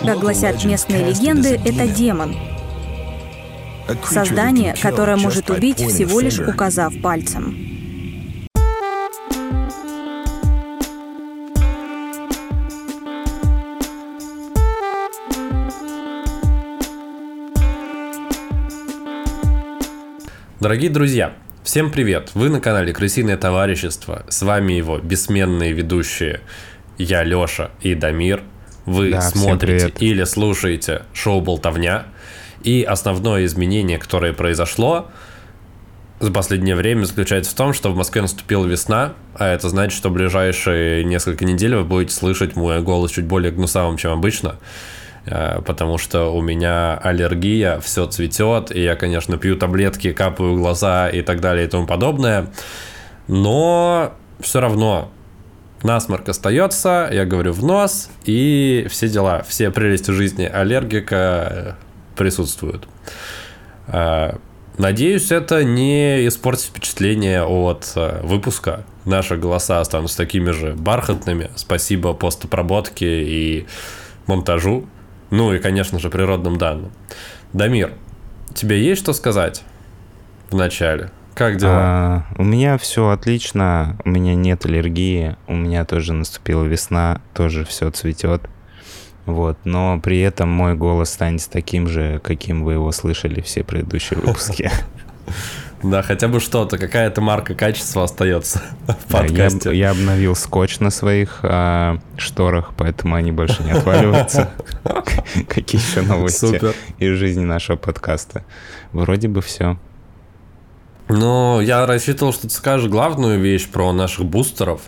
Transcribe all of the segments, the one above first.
Как гласят местные легенды, это демон. Создание, которое может убить, всего лишь указав пальцем. Дорогие друзья, всем привет! Вы на канале Крысиное товарищество. С вами его бессменные ведущие я Лёша и Дамир. Вы Да, смотрите или слушаете шоу «Болтовня». И основное изменение, которое произошло за последнее время, заключается в том, что в Москве наступила весна, а это значит, что в ближайшие несколько недель вы будете слышать мой голос чуть более гнусавым, чем обычно, э, потому что у меня аллергия, все цветет, и я, конечно, пью таблетки, капаю глаза и так далее и тому подобное, но все равно насморк остается, я говорю в нос, и все дела, все прелести жизни аллергика э, присутствуют. Э, Надеюсь, это не испортит впечатление от э, выпуска. Наши голоса останутся такими же бархатными. Спасибо постобработке и монтажу. Ну и, конечно же, природным данным. Дамир, тебе есть что сказать в начале? Как дела? А, у меня все отлично, у меня нет аллергии, у меня тоже наступила весна, тоже все цветет. Вот, но при этом мой голос станет таким же, каким вы его слышали все предыдущие выпуски. Да, хотя бы что-то, какая-то марка качества остается в я, подкасте. я обновил скотч на своих а, шторах, поэтому они больше не отваливаются. Какие еще новости из жизни нашего подкаста? Вроде бы все. Ну, я рассчитывал, что ты скажешь главную вещь про наших бустеров.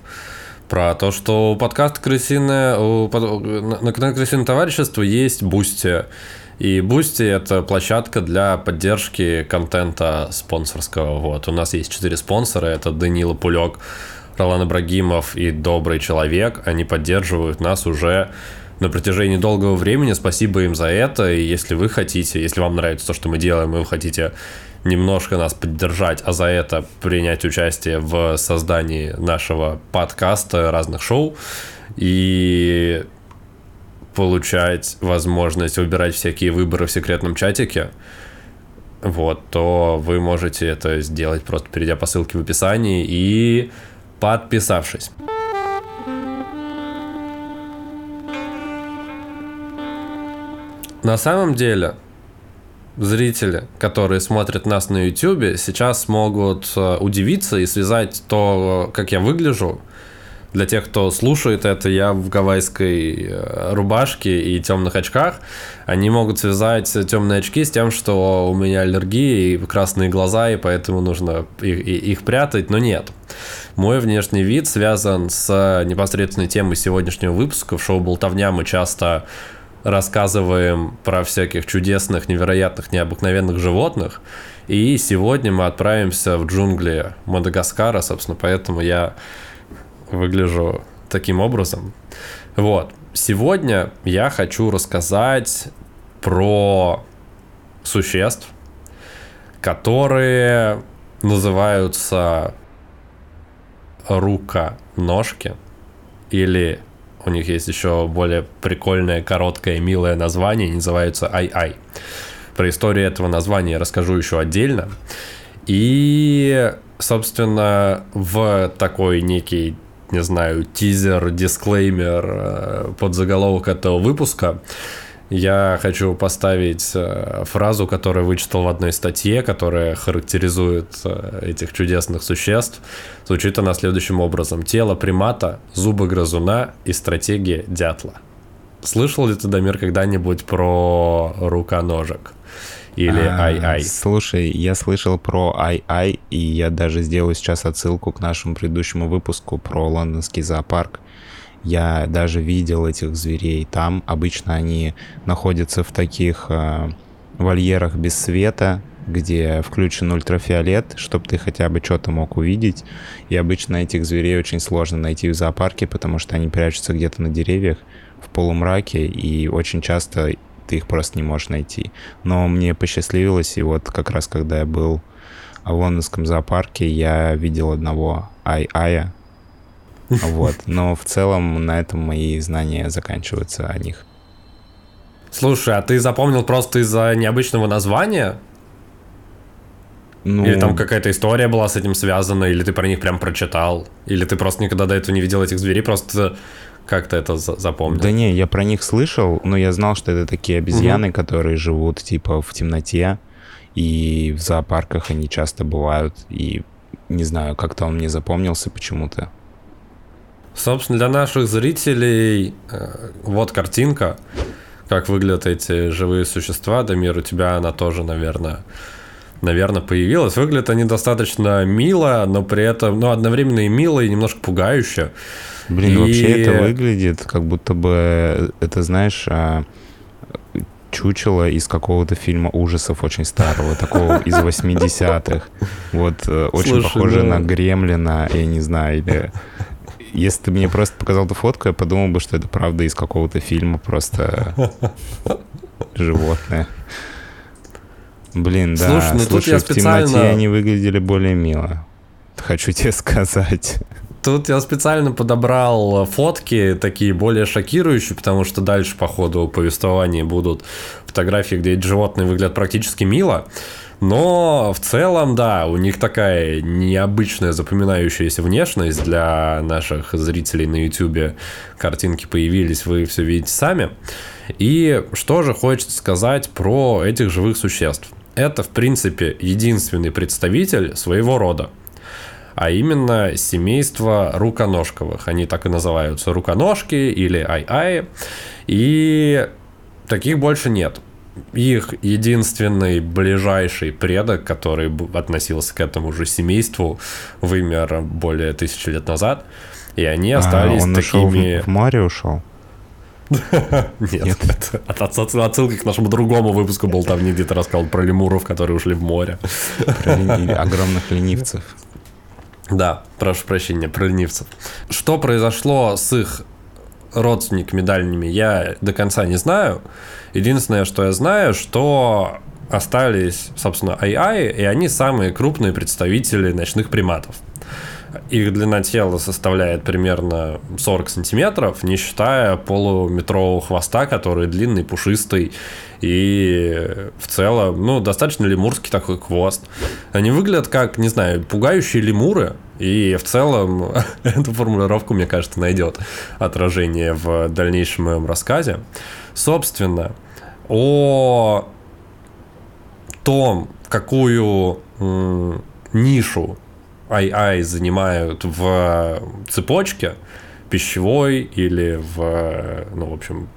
Про то, что у подкаста «Крысиное», у на канале «Крысиное товарищество» есть Бусти. И Бусти – это площадка для поддержки контента спонсорского. Вот. У нас есть четыре спонсора. Это Данила Пулек, Ролан Ибрагимов и Добрый Человек. Они поддерживают нас уже на протяжении долгого времени. Спасибо им за это. И если вы хотите, если вам нравится то, что мы делаем, и вы хотите немножко нас поддержать, а за это принять участие в создании нашего подкаста, разных шоу и получать возможность выбирать всякие выборы в секретном чатике, вот, то вы можете это сделать просто перейдя по ссылке в описании и подписавшись. На самом деле, зрители, которые смотрят нас на YouTube, сейчас могут э, удивиться и связать то, как я выгляжу. Для тех, кто слушает это, я в гавайской э, рубашке и темных очках. Они могут связать темные очки с тем, что у меня аллергия и красные глаза, и поэтому нужно их, их прятать, но нет. Мой внешний вид связан с непосредственной темой сегодняшнего выпуска. В шоу «Болтовня» мы часто рассказываем про всяких чудесных, невероятных, необыкновенных животных. И сегодня мы отправимся в джунгли Мадагаскара, собственно, поэтому я выгляжу таким образом. Вот. Сегодня я хочу рассказать про существ, которые называются руконожки или у них есть еще более прикольное, короткое, милое название, называются Ай-Ай. Про историю этого названия я расскажу еще отдельно. И, собственно, в такой некий, не знаю, тизер, дисклеймер э, под заголовок этого выпуска я хочу поставить э, фразу, которую вычитал в одной статье, которая характеризует э, этих чудесных существ. Звучит она следующим образом. Тело примата, зубы грызуна и стратегия дятла. Слышал ли ты, Дамир, когда-нибудь про руконожек? Или А, ай-ай? Слушай, я слышал про ай-ай, и я даже сделаю сейчас отсылку к нашему предыдущему выпуску про лондонский зоопарк. Я даже видел этих зверей там. Обычно они находятся в таких э, вольерах без света, где включен ультрафиолет, чтобы ты хотя бы что-то мог увидеть. И обычно этих зверей очень сложно найти в зоопарке, потому что они прячутся где-то на деревьях в полумраке, и очень часто ты их просто не можешь найти. Но мне посчастливилось, и вот как раз когда я был в лондонском зоопарке, я видел одного ай-ая, вот. Но в целом на этом мои знания заканчиваются о них. Слушай, а ты запомнил просто из-за необычного названия? Ну... Или там какая-то история была с этим связана, или ты про них прям прочитал, или ты просто никогда до этого не видел этих зверей, просто как-то это запомнил? Да не, я про них слышал, но я знал, что это такие обезьяны, угу. которые живут типа в темноте, и в зоопарках они часто бывают, и не знаю, как-то он мне запомнился почему-то. Собственно, для наших зрителей э, вот картинка, как выглядят эти живые существа. Дамир, у тебя она тоже, наверное, наверное, появилась. Выглядят они достаточно мило, но при этом, ну, одновременно и мило, и немножко пугающе. Блин, и... вообще это выглядит, как будто бы, это, знаешь, а, чучело из какого-то фильма ужасов очень старого, такого из 80-х. Вот, э, очень Слушай, похоже да. на Гремлина, я не знаю, или... Если ты мне просто показал эту фотку, я подумал бы, что это правда из какого-то фильма, просто животное. Блин, да. Слушай, ну Слушай, тут я в специально... темноте они выглядели более мило. Хочу тебе сказать. Тут я специально подобрал фотки такие более шокирующие, потому что дальше по ходу повествования будут фотографии, где эти животные выглядят практически мило. Но в целом, да, у них такая необычная запоминающаяся внешность для наших зрителей на YouTube. Картинки появились, вы все видите сами. И что же хочется сказать про этих живых существ? Это, в принципе, единственный представитель своего рода а именно семейство руконожковых. Они так и называются руконожки или ай-ай. И таких больше нет. Их единственный ближайший предок, который относился к этому же семейству, вымер более тысячи лет назад. И они остались а, он такими... в море ушел? Нет, Нет. это отсылка к нашему другому выпуску был там где то рассказал про лемуров, которые ушли в море. Про огромных ленивцев. Да, прошу прощения, про ленивцев. Что произошло с их родственниками дальними, я до конца не знаю. Единственное, что я знаю, что остались, собственно, ай-ай, и они самые крупные представители ночных приматов. Их длина тела составляет примерно 40 сантиметров, не считая полуметрового хвоста, который длинный, пушистый и в целом, ну, достаточно лемурский такой хвост. Они выглядят как, не знаю, пугающие лемуры, и в целом эту формулировку, мне кажется, найдет отражение в дальнейшем моем рассказе. Собственно, о том, какую нишу AI занимают в цепочке пищевой или в, ну, в общем,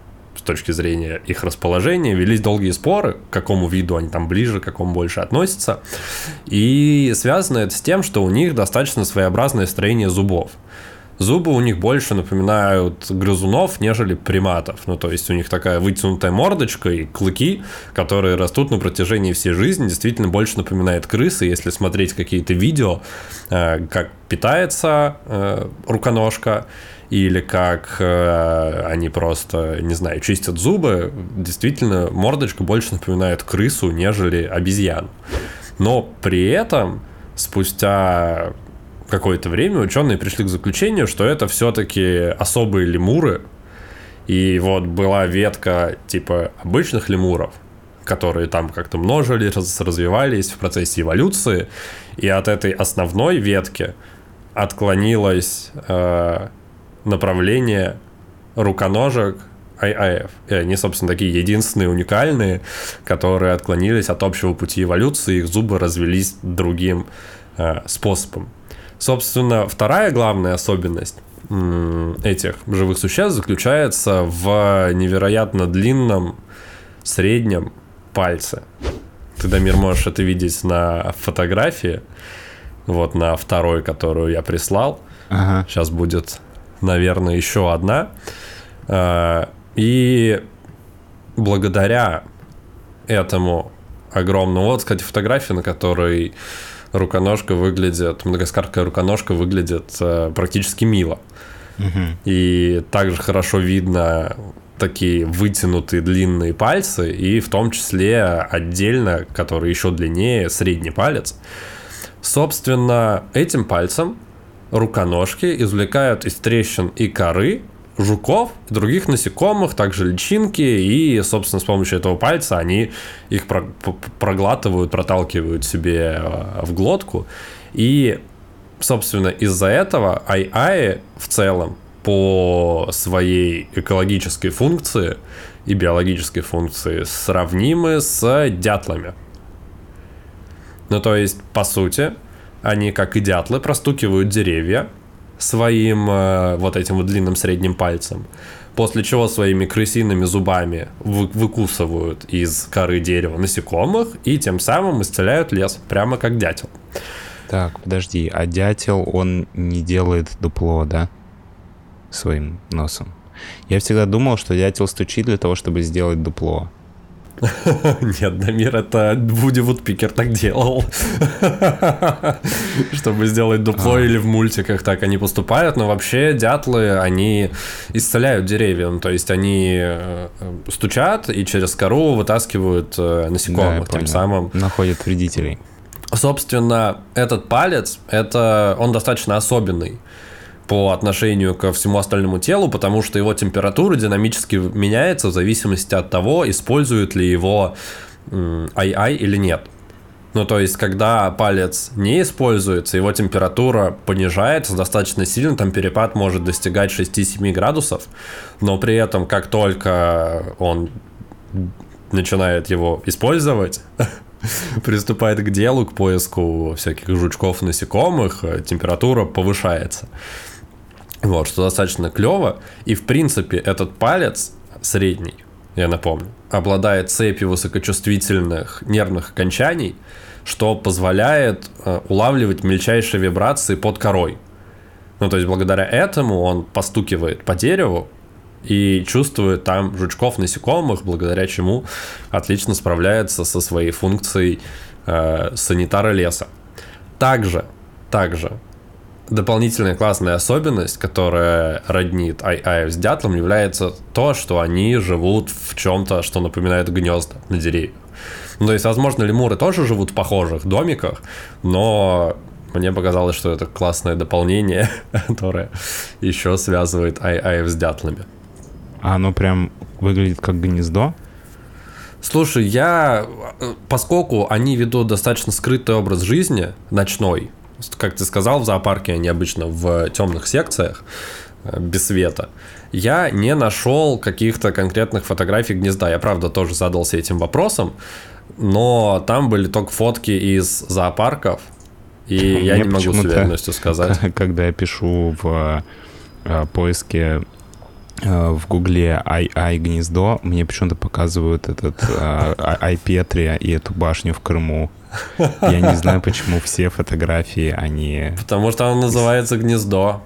точки зрения их расположения, велись долгие споры, к какому виду они там ближе, к какому больше относятся. И связано это с тем, что у них достаточно своеобразное строение зубов. Зубы у них больше напоминают грызунов, нежели приматов. Ну, то есть у них такая вытянутая мордочка и клыки, которые растут на протяжении всей жизни, действительно больше напоминает крысы. Если смотреть какие-то видео, э, как питается э, руконожка, или как э, они просто, не знаю, чистят зубы, действительно мордочка больше напоминает крысу, нежели обезьяну. Но при этом спустя какое-то время ученые пришли к заключению, что это все-таки особые лемуры. И вот была ветка типа обычных лемуров, которые там как-то множились, развивались в процессе эволюции. И от этой основной ветки отклонилось э, направление руконожек IIF. И они, собственно, такие единственные, уникальные, которые отклонились от общего пути эволюции, их зубы развелись другим э, способом. Собственно, вторая главная особенность этих живых существ заключается в невероятно длинном среднем пальце. Ты, Дамир, можешь это видеть на фотографии, вот на второй, которую я прислал. Ага. Сейчас будет наверное, еще одна. А, и благодаря этому огромному... Вот, кстати, фотография, на которой руконожка выглядит, мадагаскарская руконожка выглядит э, практически мило. Угу. И также хорошо видно такие вытянутые длинные пальцы, и в том числе отдельно, который еще длиннее, средний палец. Собственно, этим пальцем руконожки извлекают из трещин и коры жуков, других насекомых, также личинки, и, собственно, с помощью этого пальца они их проглатывают, проталкивают себе э, в глотку. И, собственно, из-за этого ай-ай в целом по своей экологической функции и биологической функции сравнимы с дятлами. Ну, то есть, по сути, они, как и дятлы, простукивают деревья своим э, вот этим вот длинным средним пальцем, после чего своими крысиными зубами вы, выкусывают из коры дерева насекомых и тем самым исцеляют лес, прямо как дятел. Так, подожди, а дятел, он не делает дупло, да? Своим носом. Я всегда думал, что дятел стучит для того, чтобы сделать дупло. Нет, Дамир, это Вуди Вудпикер так делал. Чтобы сделать дупло а. или в мультиках так они поступают, но вообще дятлы, они исцеляют деревья, ну, то есть они э, стучат и через кору вытаскивают э, насекомых, тем самым... Находят вредителей. Собственно, этот палец, это он достаточно особенный по отношению ко всему остальному телу, потому что его температура динамически меняется в зависимости от того, использует ли его ай-ай или нет. Ну, то есть, когда палец не используется, его температура понижается достаточно сильно, там перепад может достигать 6-7 градусов, но при этом, как только он начинает его использовать, приступает к делу, к поиску всяких жучков, насекомых, температура повышается. Вот, что достаточно клево. И, в принципе, этот палец средний, я напомню, обладает цепью высокочувствительных нервных окончаний, что позволяет э, улавливать мельчайшие вибрации под корой. Ну, то есть, благодаря этому он постукивает по дереву и чувствует там жучков, насекомых, благодаря чему отлично справляется со своей функцией э, санитара леса. Также, также дополнительная классная особенность, которая роднит ай-ай с дятлом, является то, что они живут в чем-то, что напоминает гнезда на деревьях. Ну, то есть, возможно, лемуры тоже живут в похожих домиках, но мне показалось, что это классное дополнение, которое еще связывает ай-ай с дятлами. А оно прям выглядит как гнездо? Слушай, я, поскольку они ведут достаточно скрытый образ жизни, ночной, как ты сказал, в зоопарке они обычно в темных секциях, э, без света. Я не нашел каких-то конкретных фотографий гнезда. Я, правда, тоже задался этим вопросом, но там были только фотки из зоопарков, и я не могу с уверенностью сказать. Когда я пишу в э, поиске в гугле ай ай гнездо, мне почему-то показывают этот ай Петрия и эту башню в Крыму. Я не знаю, почему все фотографии, они... Потому что оно называется «Гнездо».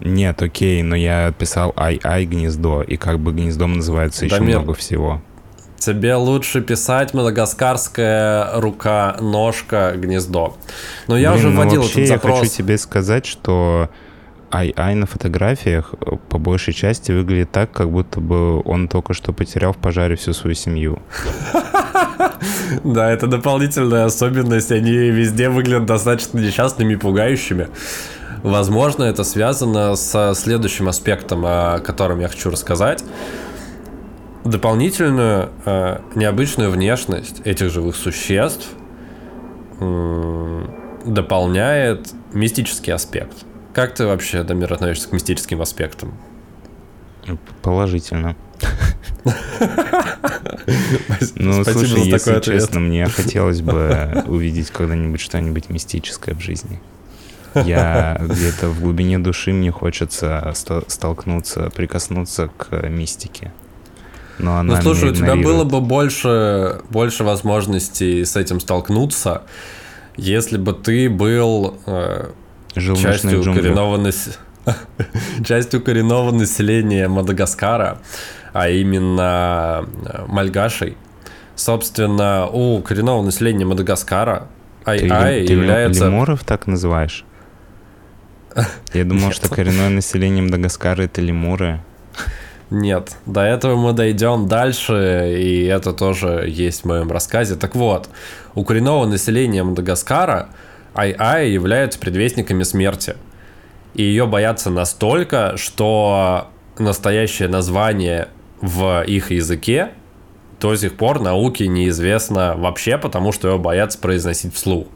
Нет, окей, но я писал ай-ай гнездо, и как бы гнездом называется еще много всего. Тебе лучше писать мадагаскарская рука, ножка, гнездо. Но я Блин, уже ну вводил вообще этот запрос. я хочу тебе сказать, что ай-ай на фотографиях э, по большей части выглядит так, как будто бы он только что потерял в пожаре всю свою семью. Да, это дополнительная особенность. Они везде выглядят достаточно несчастными и пугающими. Возможно, это связано со следующим аспектом, о котором я хочу рассказать. Дополнительную э, необычную внешность этих живых существ дополняет мистический аспект. Как ты вообще, Дамир, относишься к мистическим аспектам? Положительно. Ну, слушай, если честно, мне хотелось бы увидеть когда-нибудь что-нибудь мистическое в жизни. Я где-то в глубине души мне хочется столкнуться, прикоснуться к мистике. Но она ну слушай, у тебя было бы больше, больше возможностей с этим столкнуться, если бы ты был э, Жил частью коренного, нас... частью коренного населения Мадагаскара а именно э, мальгашей. Собственно, у коренного населения Мадагаскара Ай-Ай является... лемуров так называешь? Я думал, что коренное население Мадагаскара — это лемуры. Нет, до этого мы дойдем дальше, и это тоже есть в моем рассказе. Так вот, у коренного населения Мадагаскара Ай-Ай являются предвестниками смерти. И ее боятся настолько, что настоящее название в их языке до сих пор науке неизвестно вообще, потому что его боятся произносить вслух.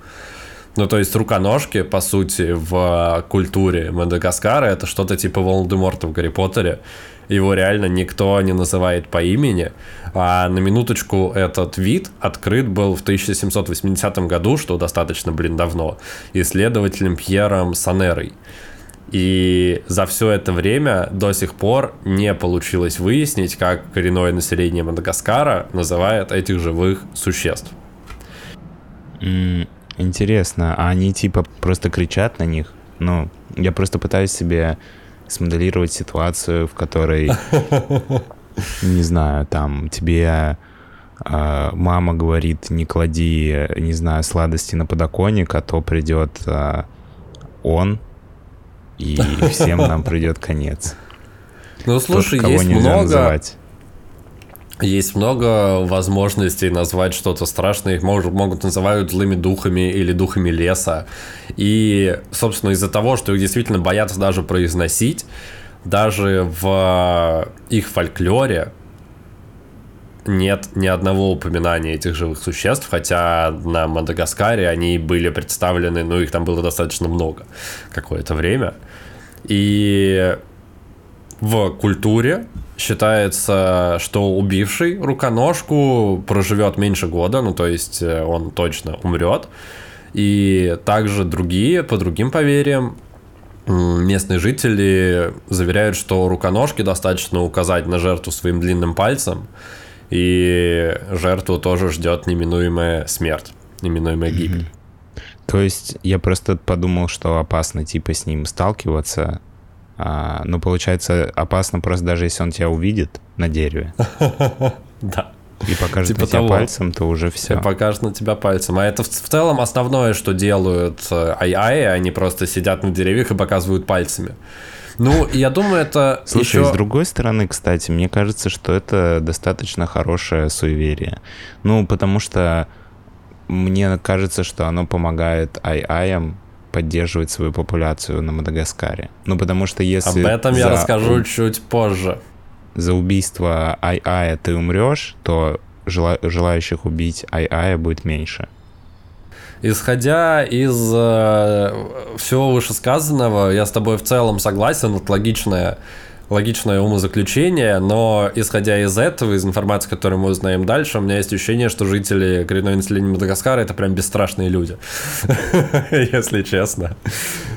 Ну, то есть руконожки, по сути, в культуре Мадагаскара это что-то типа Волан-де-Морта в Гарри Поттере. Его реально никто не называет по имени. А на минуточку этот вид открыт был в 1780 году, что достаточно, блин, давно, исследователем Пьером Санерой. И за все это время до сих пор не получилось выяснить, как коренное население Мадагаскара называет этих живых существ. Интересно, а они типа просто кричат на них? Ну, я просто пытаюсь себе смоделировать ситуацию, в которой, не знаю, там тебе э, мама говорит, не клади, не знаю, сладости на подоконник, а то придет э, он, и всем нам придет конец. Ну, слушай, Тот, есть много... Называть. Есть много возможностей назвать что-то страшное. Их могут, могут называют злыми духами или духами леса. И, собственно, из-за того, что их действительно боятся даже произносить, даже в их фольклоре нет ни одного упоминания этих живых существ, хотя на Мадагаскаре они были представлены, ну, их там было достаточно много какое-то время. И в культуре считается, что убивший руконожку проживет меньше года, ну то есть э, он точно умрет. И также другие, по другим поверьям, местные жители заверяют, что руконожке достаточно указать на жертву своим длинным пальцем, и жертву тоже ждет неминуемая смерть, неминуемая гибель. То есть я просто подумал, что опасно типа с ним сталкиваться, а, ну, получается, опасно просто даже если он тебя увидит на дереве. Да. И покажет типа на тебя того. пальцем, то уже все. И покажет на тебя пальцем. А это в, в целом основное, что делают ай-ай, э, они просто сидят на деревьях и показывают пальцами. Ну, я думаю, это Слушай, еще... с другой стороны, кстати, мне кажется, что это достаточно хорошее суеверие. Ну, потому что мне кажется, что оно помогает ай-аям поддерживать свою популяцию на Мадагаскаре. Ну, потому что если... Об этом за... я расскажу чуть позже. За убийство Ай-Ая ты умрешь, то жела... желающих убить Ай-Ая будет меньше. Исходя из э, всего вышесказанного, я с тобой в целом согласен, это логичное логичное умозаключение, но исходя из этого, из информации, которую мы узнаем дальше, у меня есть ощущение, что жители коренной населения Мадагаскара это прям бесстрашные люди, если честно.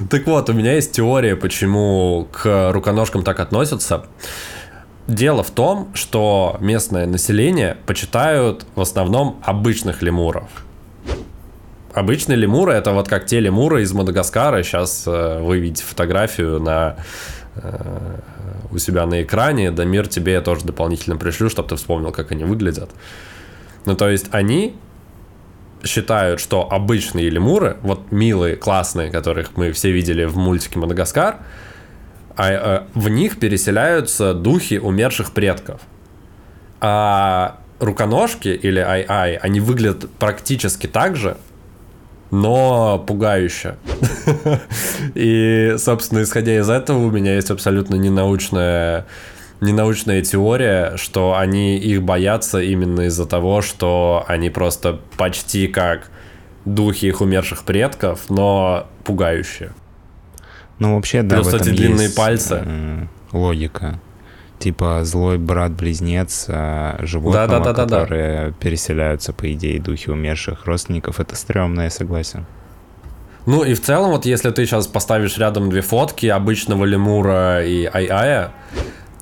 Так вот, у меня есть теория, почему к руконожкам так относятся. Дело в том, что местное население почитают в основном обычных лемуров. Обычные лемуры это вот как те лемуры из Мадагаскара. Сейчас э, вы видите фотографию на э, у себя на экране, Дамир тебе я тоже дополнительно пришлю, чтобы ты вспомнил, как они выглядят. Ну, то есть они считают, что обычные лемуры, вот милые, классные, которых мы все видели в мультике «Мадагаскар», а, а, в них переселяются духи умерших предков. А руконожки или ай-ай, они выглядят практически так же, но пугающе. И, собственно, исходя из этого, у меня есть абсолютно ненаучная ненаучная теория, что они их боятся именно из-за того, что они просто почти как духи их умерших предков, но пугающие. Ну, вообще, да, Плюс, эти длинные есть пальцы. Логика типа злой брат-близнец а, животного, да, да, да, которые да. переселяются, по идее, духи умерших родственников. Это стрёмно, я согласен. Ну и в целом, вот если ты сейчас поставишь рядом две фотки обычного лемура и ай-ая,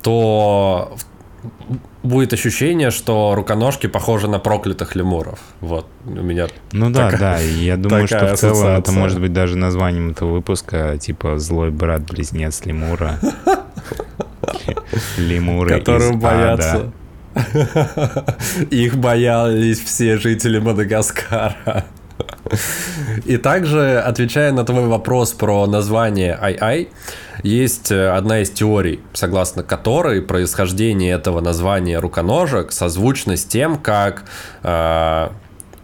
то будет ощущение, что руконожки похожи на проклятых лемуров. Вот у меня. Ну да, такая, да. Я думаю, что в целом ассоциация. это может быть даже названием этого выпуска, типа злой брат-близнец лемура. Лемуры Которым боятся. Их боялись все жители Мадагаскара. И также, отвечая на твой вопрос про название Ай-Ай, есть э, одна из теорий, согласно которой происхождение этого названия руконожек созвучно с тем, как э,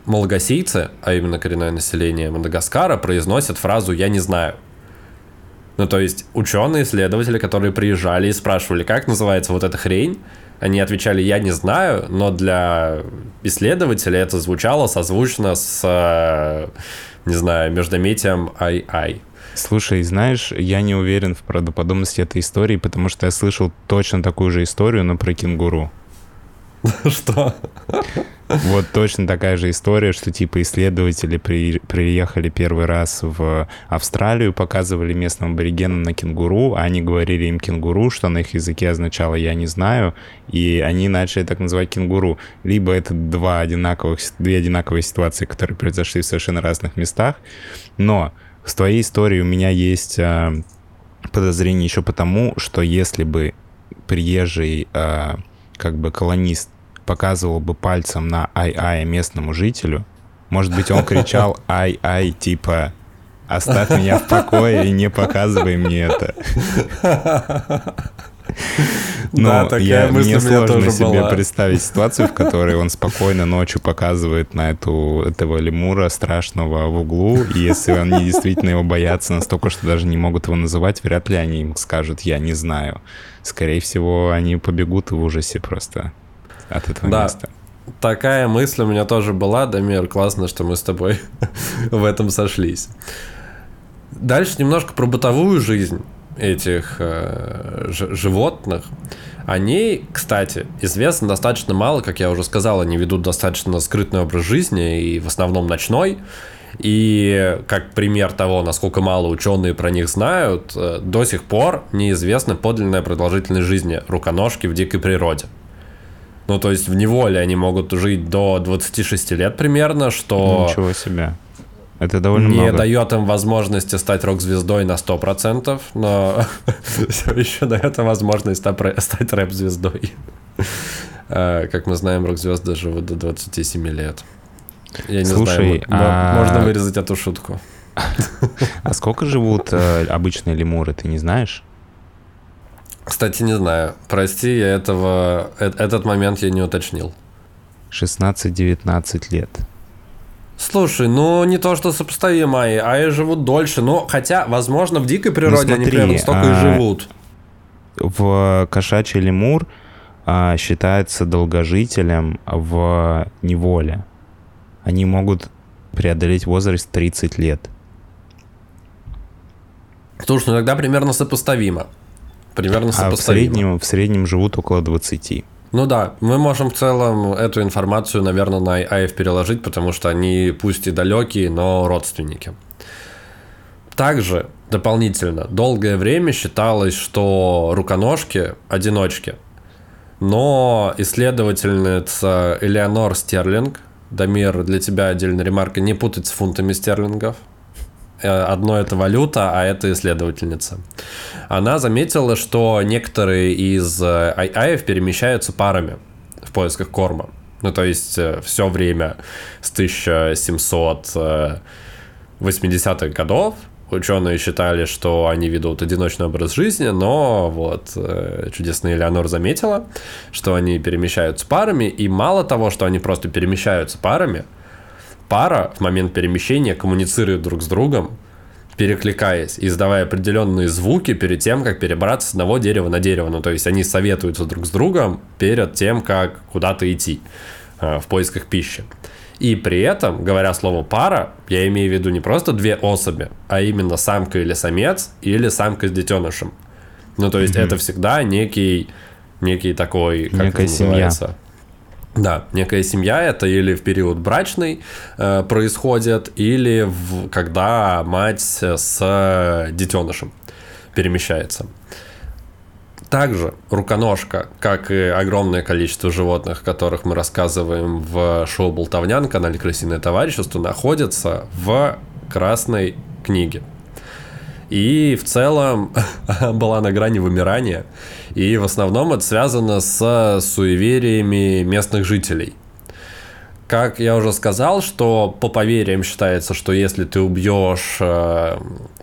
малагасийцы, а именно коренное население Мадагаскара, произносят фразу «я не знаю». Ну, то есть ученые, исследователи, которые приезжали и спрашивали, как называется вот эта хрень, они отвечали, я не знаю, но для исследователя это звучало созвучно с, э, не знаю, междометием «ай-ай». Слушай, знаешь, я не уверен в правдоподобности этой истории, потому что я слышал точно такую же историю, но про кенгуру. Что? Вот точно такая же история, что типа исследователи при, приехали первый раз в Австралию, показывали местным аборигенам на кенгуру, а они говорили им кенгуру, что на их языке означало «я не знаю», и они начали так называть кенгуру. Либо это два одинаковых, две одинаковые ситуации, которые произошли в совершенно разных местах, но с твоей историей у меня есть э, подозрение еще потому, что если бы приезжий э, как бы колонист показывал бы пальцем на ай-ай местному жителю, может быть, он кричал ай-ай, типа «Оставь меня в покое и не показывай мне это». Но да, такая я, мысль мне сложно себе была. представить ситуацию, в которой он спокойно ночью показывает на эту, этого лемура страшного в углу, и если они действительно его боятся настолько, что даже не могут его называть, вряд ли они им скажут «я не знаю». Скорее всего, они побегут в ужасе просто от этого да. места. Такая мысль у меня тоже была, Дамир, классно, что мы с тобой в этом сошлись. Дальше немножко про бытовую жизнь этих э, животных. О ней, кстати, известно достаточно мало, как я уже сказал, они ведут достаточно скрытный образ жизни и в основном ночной. И как пример того, насколько мало ученые про них знают, э, до сих пор неизвестна подлинная продолжительность жизни руконожки в дикой природе. Ну, то есть в неволе они могут жить до 26 лет примерно, что... Ничего себе. Это довольно не много. дает им возможности стать рок-звездой на 100%, но все еще дает им возможность стать рэп-звездой. Э, как мы знаем, рок-звезды живут до 27 лет. Я не Слушай, знаю, а... можно вырезать эту шутку. А сколько живут э, обычные лемуры, ты не знаешь? Кстати, не знаю. Прости, я этого, э, этот момент я не уточнил. 16-19 лет. Слушай, ну не то, что сопоставимо, а и живут дольше. Но хотя, возможно, в дикой природе ну, смотри, они примерно столько а, и живут. В кошачий лемур а, считается долгожителем в неволе. Они могут преодолеть возраст 30 лет. Слушай, ну тогда примерно сопоставимо. Примерно сопоставимо. А в среднем, в среднем живут около 20. Ну да, мы можем в целом эту информацию, наверное, на АФ переложить, потому что они пусть и далекие, но родственники. Также дополнительно долгое время считалось, что руконожки одиночки. Но исследовательница Элеонор Стерлинг, Дамир, для тебя отдельная ремарка, не путать с фунтами стерлингов, одно это валюта, а это исследовательница. Она заметила, что некоторые из э, айаев перемещаются парами в поисках корма. Ну, то есть э, все время с 1780-х годов ученые считали, что они ведут одиночный образ жизни, но вот чудесная Элеонор заметила, что они перемещаются парами, и мало того, что они просто перемещаются парами – пара в момент перемещения коммуницирует друг с другом, перекликаясь, издавая определенные звуки перед тем, как перебраться с одного дерева на дерево. Ну, то есть они советуются друг с другом перед тем, как куда-то идти э, в поисках пищи. И при этом, говоря слово пара, я имею в виду не просто две особи, а именно самка или самец, или самка с детенышем. Ну, то есть mm-hmm. это всегда некий, некий такой, как Некая это называется? Семья. Да, некая семья это или в период брачный э, происходит, или в, когда мать с детенышем перемещается. Также руконожка, как и огромное количество животных, которых мы рассказываем в шоу «Болтовня» на канале «Крысиное товарищество», находится в Красной книге. И в целом была на грани вымирания. И в основном это связано с суевериями местных жителей. Как я уже сказал, что по поверьям считается, что если ты убьешь э,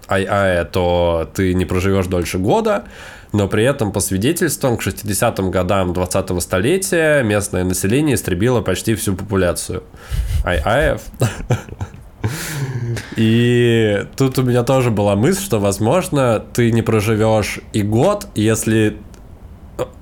Ай-Ая, то ты не проживешь дольше года, но при этом по свидетельствам к 60-м годам 20-го столетия местное население истребило почти всю популяцию Ай-Аев. И тут у меня тоже была мысль, что, возможно, ты не проживешь и год, если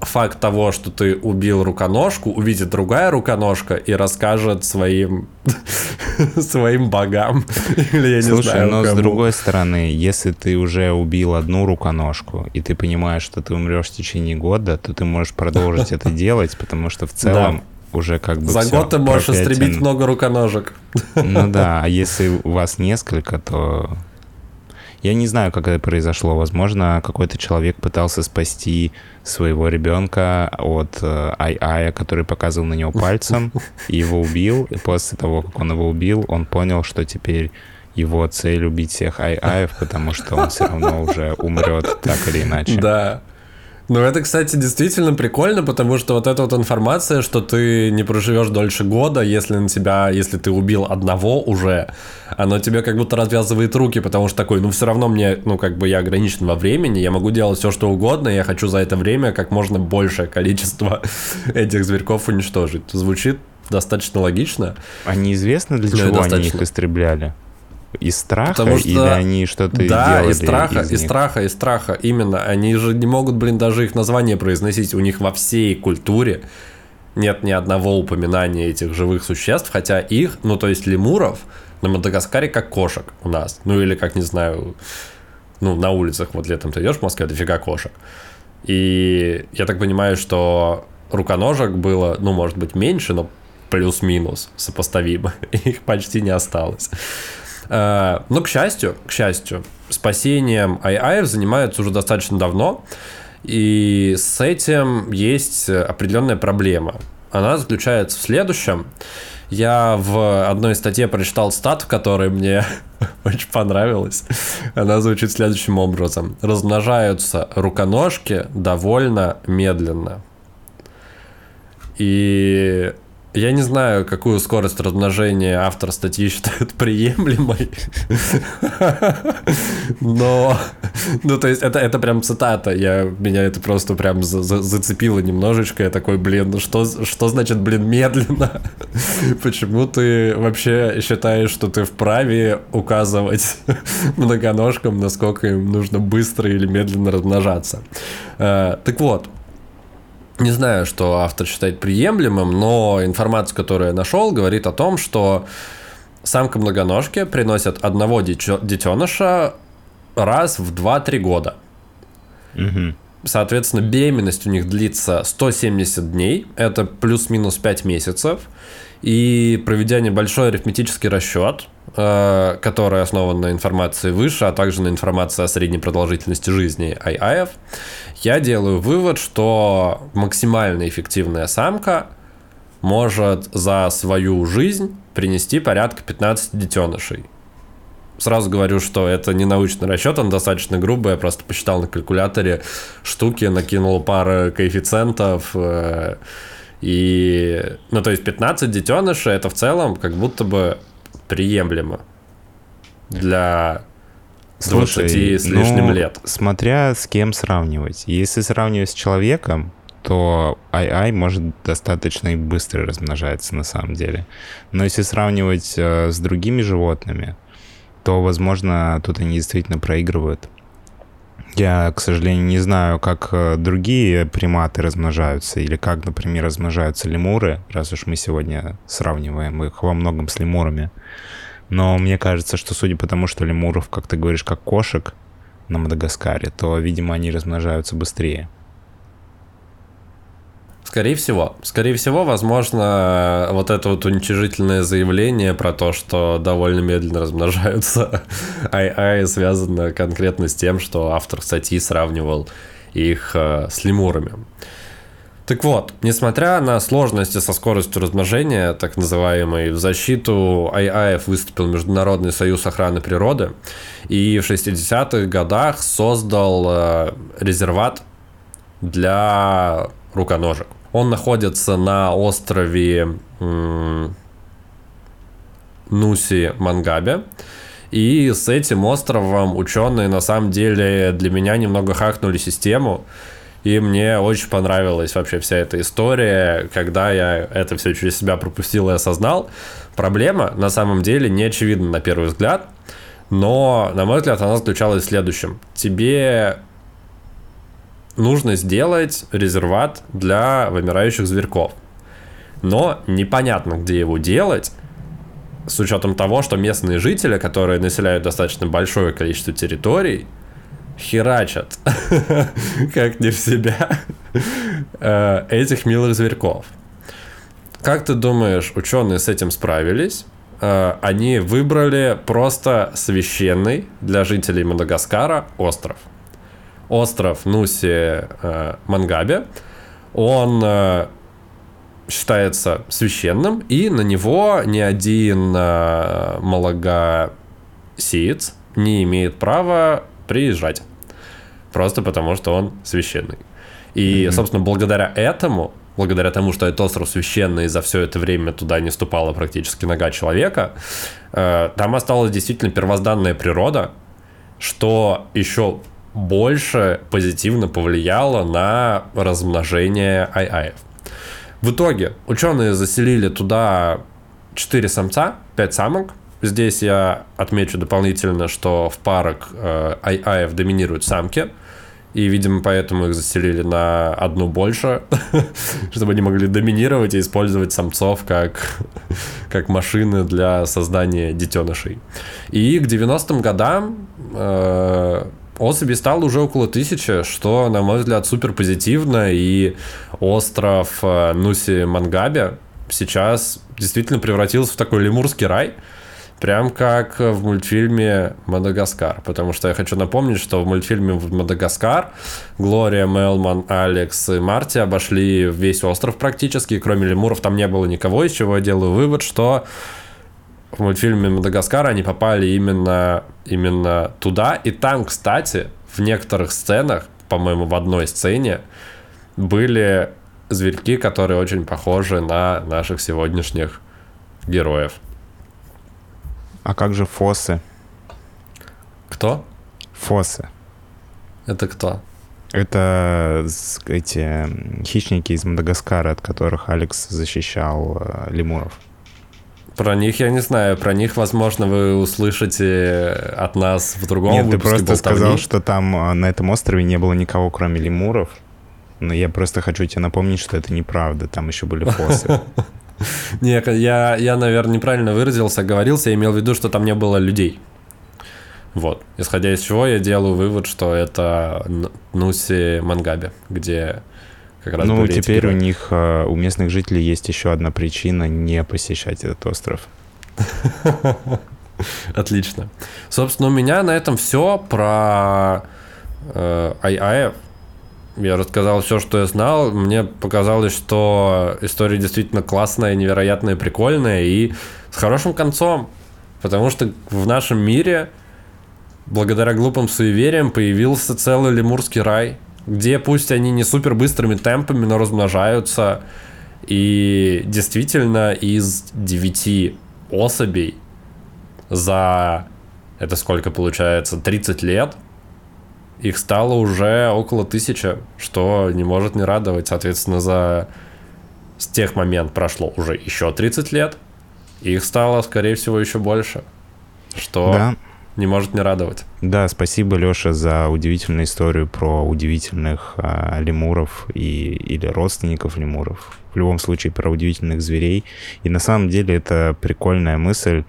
факт того, что ты убил руконожку, увидит другая руконожка и расскажет своим своим богам. Или я Слушай, не знаю, но кому. с другой стороны, если ты уже убил одну руконожку, и ты понимаешь, что ты умрешь в течение года, то ты можешь продолжить это делать, потому что в целом уже как бы За год ты можешь истребить много руконожек. Ну да, а если у вас несколько, то я не знаю, как это произошло. Возможно, какой-то человек пытался спасти своего ребенка от э, Ай-Ая, который показывал на него пальцем, и его убил. И после того, как он его убил, он понял, что теперь его цель убить всех Ай-Аев, потому что он все равно уже умрет так или иначе. Да. Ну, это, кстати, действительно прикольно, потому что вот эта вот информация, что ты не проживешь дольше года, если на тебя, если ты убил одного уже, оно тебе как будто развязывает руки, потому что такой, ну, все равно мне, ну, как бы я ограничен во времени, я могу делать все, что угодно, я хочу за это время как можно большее количество этих зверьков уничтожить. Звучит достаточно логично. А неизвестно, для чего достаточно... они их истребляли? Из страха Потому что, или они что-то да, делали? из страха, из, из страха, из страха, именно. Они же не могут, блин, даже их название произносить. У них во всей культуре нет ни одного упоминания этих живых существ, хотя их, ну то есть лемуров на Мадагаскаре как кошек у нас. Ну или как, не знаю, ну на улицах вот летом ты идешь в Москве, дофига кошек. И я так понимаю, что руконожек было, ну может быть меньше, но плюс-минус сопоставимо. Их почти не осталось. Э, но, к счастью, к счастью, спасением ай занимаются уже достаточно давно, и с этим есть определенная проблема. Она заключается в следующем. Я в одной статье прочитал стат, который мне очень понравилась. Она звучит следующим образом. Размножаются руконожки довольно медленно. И я не знаю, какую скорость размножения автор статьи считает приемлемой. Но, ну, то есть, это, это прям цитата. Я, меня это просто прям за, за, зацепило немножечко. Я такой, блин, ну что, что значит, блин, медленно? Почему ты вообще считаешь, что ты вправе указывать многоножкам, насколько им нужно быстро или медленно размножаться? Uh, так вот, не знаю, что автор считает приемлемым, но информация, которую я нашел, говорит о том, что самка многоножки приносят одного детеныша раз в 2-3 года. Угу. Соответственно, беременность у них длится 170 дней, это плюс-минус 5 месяцев. И проведя небольшой арифметический расчет, э, который основан на информации выше, а также на информации о средней продолжительности жизни АИАев, я делаю вывод, что максимально эффективная самка может за свою жизнь принести порядка 15 детенышей. Сразу говорю, что это не научный расчет, он достаточно грубый. Я просто посчитал на калькуляторе штуки, накинул пару коэффициентов. И, ну, то есть 15 детенышей это в целом как будто бы приемлемо для Слушай, 20 с лишним ну, лет. Смотря с кем сравнивать. Если сравнивать с человеком, то AI может достаточно и быстро размножаться на самом деле. Но если сравнивать э, с другими животными, то, возможно, тут они действительно проигрывают. Я, к сожалению, не знаю, как э, другие приматы размножаются, или как, например, размножаются лемуры, раз уж мы сегодня сравниваем их во многом с лемурами. Но мне кажется, что судя по тому, что лемуров, как ты говоришь, как кошек на Мадагаскаре, то, видимо, они размножаются быстрее. Скорее всего. Скорее всего, возможно, вот это вот уничижительное заявление про то, что довольно медленно размножаются ай-ай, связано конкретно с тем, что автор статьи сравнивал их э, с лемурами. Так вот, несмотря на сложности со скоростью размножения, так называемой, в защиту АИАФ выступил Международный союз охраны природы и в 60-х годах создал э, резерват для руконожек. Он находится на острове Нуси Мангабе. И с этим островом ученые на самом деле для меня немного хакнули систему И мне очень понравилась вообще вся эта история, когда я это все через себя пропустил и осознал. Проблема на самом деле не очевидна на первый взгляд, но, на мой взгляд, она заключалась в следующем. Тебе нужно сделать резерват для вымирающих зверьков. Но непонятно, где его делать, с учетом того, что местные жители, которые населяют достаточно большое количество территорий, херачат, как не в себя, э, этих милых зверьков. Как ты думаешь, ученые с этим справились? Э, они выбрали просто священный для жителей Мадагаскара остров. Остров Нуси э, Мангабе. Он считается священным, и на него ни один э, малогасеец не имеет права приезжать. Просто потому, что он священный. И, mm-hmm. собственно, благодаря этому, благодаря тому, что этот остров священный, и за все это время туда не ступала практически нога человека, э, там осталась действительно первозданная природа, что еще больше позитивно повлияло на размножение ай-аев. В итоге ученые заселили туда 4 самца, 5 самок. Здесь я отмечу дополнительно, что в парах э, ай-аев доминируют самки. И, видимо, поэтому их заселили на одну больше, чтобы они могли доминировать и использовать самцов как, как машины для создания детенышей. И к 90-м годам э, особей стало уже около тысячи, что, на мой взгляд, супер позитивно, и остров э, Нуси Мангабе сейчас действительно превратился в такой лемурский рай, прям как в мультфильме «Мадагаскар». Потому что я хочу напомнить, что в мультфильме «Мадагаскар» Глория, Мелман, Алекс и Марти обошли весь остров практически, кроме лемуров там не было никого, из чего я делаю вывод, что в мультфильме «Мадагаскар» они попали именно, именно туда. И там, кстати, в некоторых сценах, по-моему, в одной сцене, были зверьки, которые очень похожи на наших сегодняшних героев. А как же фосы? Кто? Фосы. Это кто? Это эти хищники из Мадагаскара, от которых Алекс защищал э, лемуров. Про них я не знаю. Про них, возможно, вы услышите от нас в другом Нет, ты просто болтовни. сказал, что там а, на этом острове не было никого, кроме лемуров. Но я просто хочу тебе напомнить, что это неправда. Там еще были фосы. Нет, я, я, наверное, неправильно выразился, говорился, я имел в виду, что там не было людей. Вот. Исходя из чего я делаю вывод, что это Нуси Мангаби, где как раз ну, теперь у них, э, у местных жителей есть еще одна причина не посещать этот остров. Отлично. Собственно, у меня на этом все про э, IIF. Я рассказал все, что я знал. Мне показалось, что история действительно классная, невероятная, прикольная и с хорошим концом. Потому что в нашем мире, благодаря глупым суевериям, появился целый лемурский рай – где пусть они не супер быстрыми темпами, но размножаются. И действительно из 9 особей за это сколько получается, 30 лет, их стало уже около тысячи, что не может не радовать. Соответственно, за с тех момент прошло уже еще 30 лет, их стало, скорее всего, еще больше. Что да не может не радовать. Да, спасибо, Леша, за удивительную историю про удивительных а, лемуров и, или родственников лемуров. В любом случае, про удивительных зверей. И на самом деле это прикольная мысль,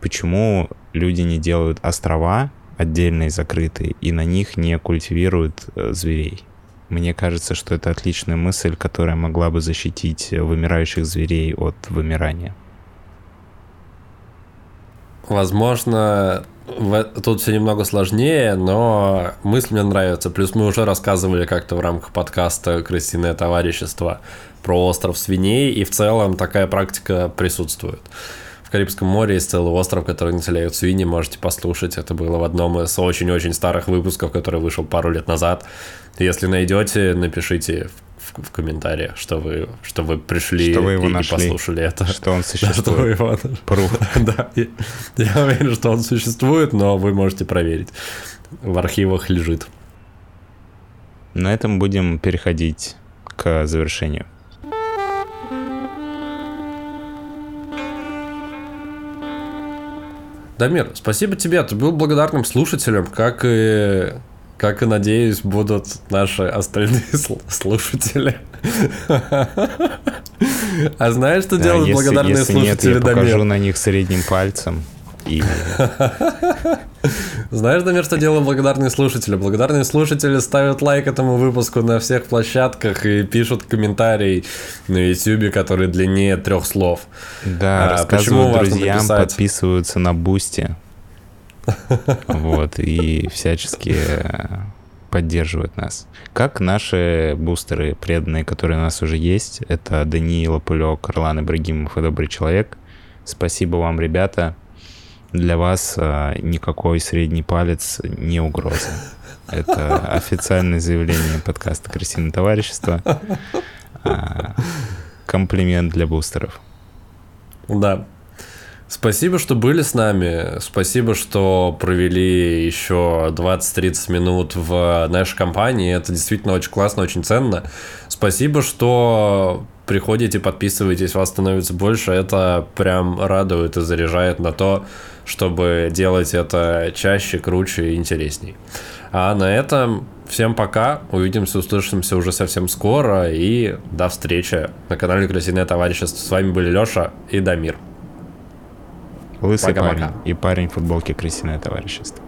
почему люди не делают острова отдельные, закрытые, и на них не культивируют э, зверей. Мне кажется, что это отличная мысль, которая могла бы защитить вымирающих зверей от вымирания. Возможно, Тут все немного сложнее, но мысль мне нравится. Плюс мы уже рассказывали как-то в рамках подкаста «Крысиное товарищество» про остров свиней, и в целом такая практика присутствует. В Карибском море есть целый остров, который населяют свиньи, можете послушать. Это было в одном из очень-очень старых выпусков, который вышел пару лет назад. Если найдете, напишите в, в комментариях, что вы, что вы пришли что вы его и, нашли, послушали это. Что он существует. Что вы его... да, я, я уверен, что он существует, но вы можете проверить. В архивах лежит. На этом будем переходить к завершению. Дамир, спасибо тебе, ты был благодарным слушателем, как и, как и, надеюсь, будут наши остальные слушатели. А знаешь, что делают благодарные слушатели, Дамир? я покажу на них средним пальцем. И... Знаешь, Дамир, что делают благодарные слушатели? Благодарные слушатели ставят лайк этому выпуску на всех площадках и пишут комментарий на YouTube, который длиннее трех слов. Да, а, рассказывают друзьям, подписываются на Бусти. Вот, и всячески поддерживают нас. Как наши бустеры преданные, которые у нас уже есть, это Даниил Пылек, Орлан Ибрагимов и Добрый Человек. Спасибо вам, ребята для вас а, никакой средний палец не угроза. Это официальное заявление подкаста «Крысиное товарищество». А, комплимент для бустеров. Да. Спасибо, что были с нами. Спасибо, что провели еще 20-30 минут в нашей компании. Это действительно очень классно, очень ценно. Спасибо, что приходите, подписывайтесь, вас становится больше. Это прям радует и заряжает на то, чтобы делать это чаще, круче и интересней. А на этом всем пока. Увидимся, услышимся уже совсем скоро. И до встречи на канале Красивое товарищество. С вами были Леша и Дамир. Лысый парень и парень в футболке Красивое товарищество.